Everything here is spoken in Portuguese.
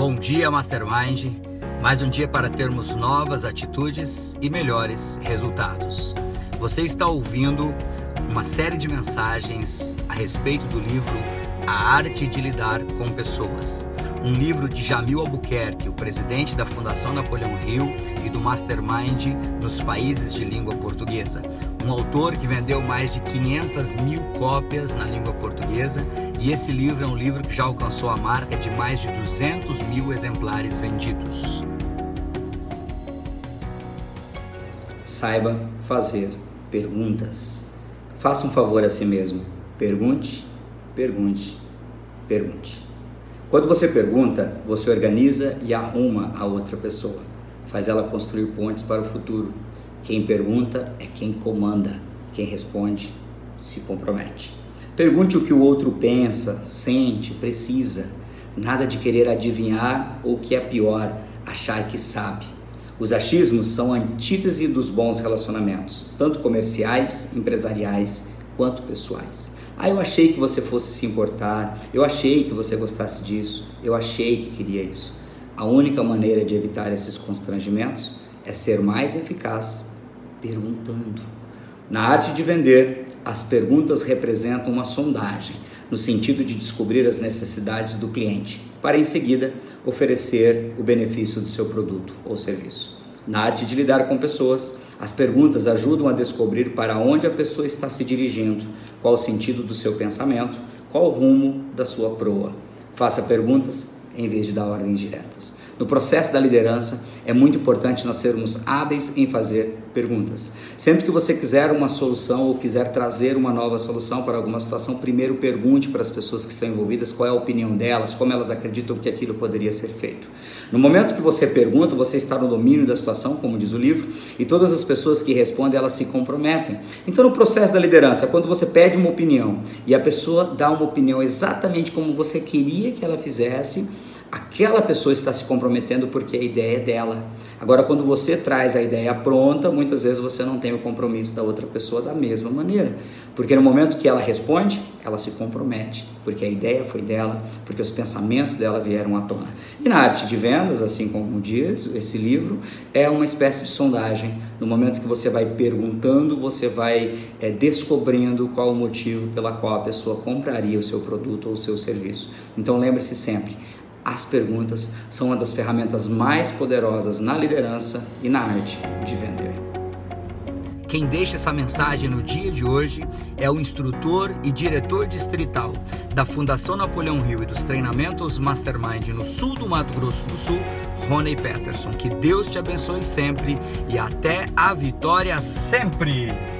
Bom dia, Mastermind. Mais um dia para termos novas atitudes e melhores resultados. Você está ouvindo uma série de mensagens a respeito do livro A Arte de Lidar com Pessoas. Um livro de Jamil Albuquerque, o presidente da Fundação Napoleão Hill e do Mastermind nos países de língua portuguesa. Um autor que vendeu mais de 500 mil cópias na língua portuguesa e esse livro é um livro que já alcançou a marca de mais de 200 mil exemplares vendidos. Saiba fazer perguntas. Faça um favor a si mesmo. Pergunte, pergunte, pergunte. Quando você pergunta, você organiza e arruma a outra pessoa. Faz ela construir pontes para o futuro. Quem pergunta é quem comanda. Quem responde se compromete. Pergunte o que o outro pensa, sente, precisa. Nada de querer adivinhar ou, que é pior, achar que sabe. Os achismos são a antítese dos bons relacionamentos, tanto comerciais, empresariais quanto pessoais. Ah, eu achei que você fosse se importar, eu achei que você gostasse disso, eu achei que queria isso. A única maneira de evitar esses constrangimentos é ser mais eficaz perguntando. Na arte de vender, as perguntas representam uma sondagem, no sentido de descobrir as necessidades do cliente, para em seguida oferecer o benefício do seu produto ou serviço. Na arte de lidar com pessoas, as perguntas ajudam a descobrir para onde a pessoa está se dirigindo, qual o sentido do seu pensamento, qual o rumo da sua proa. Faça perguntas em vez de dar ordens diretas. No processo da liderança, é muito importante nós sermos hábeis em fazer perguntas. Sempre que você quiser uma solução ou quiser trazer uma nova solução para alguma situação, primeiro pergunte para as pessoas que estão envolvidas qual é a opinião delas, como elas acreditam que aquilo poderia ser feito. No momento que você pergunta, você está no domínio da situação, como diz o livro, e todas as pessoas que respondem, elas se comprometem. Então, no processo da liderança, quando você pede uma opinião e a pessoa dá uma opinião exatamente como você queria que ela fizesse, aquela pessoa está se comprometendo porque a ideia é dela. Agora, quando você traz a ideia pronta, muitas vezes você não tem o compromisso da outra pessoa da mesma maneira. Porque no momento que ela responde, ela se compromete, porque a ideia foi dela, porque os pensamentos dela vieram à tona. E na arte de vendas, assim como diz esse livro, é uma espécie de sondagem. No momento que você vai perguntando, você vai é, descobrindo qual o motivo pela qual a pessoa compraria o seu produto ou o seu serviço. Então lembre-se sempre, as perguntas são uma das ferramentas mais poderosas na liderança e na arte de vender. Quem deixa essa mensagem no dia de hoje é o instrutor e diretor distrital da Fundação Napoleão Rio e dos treinamentos Mastermind no sul do Mato Grosso do Sul, Rony Peterson. Que Deus te abençoe sempre e até a vitória sempre!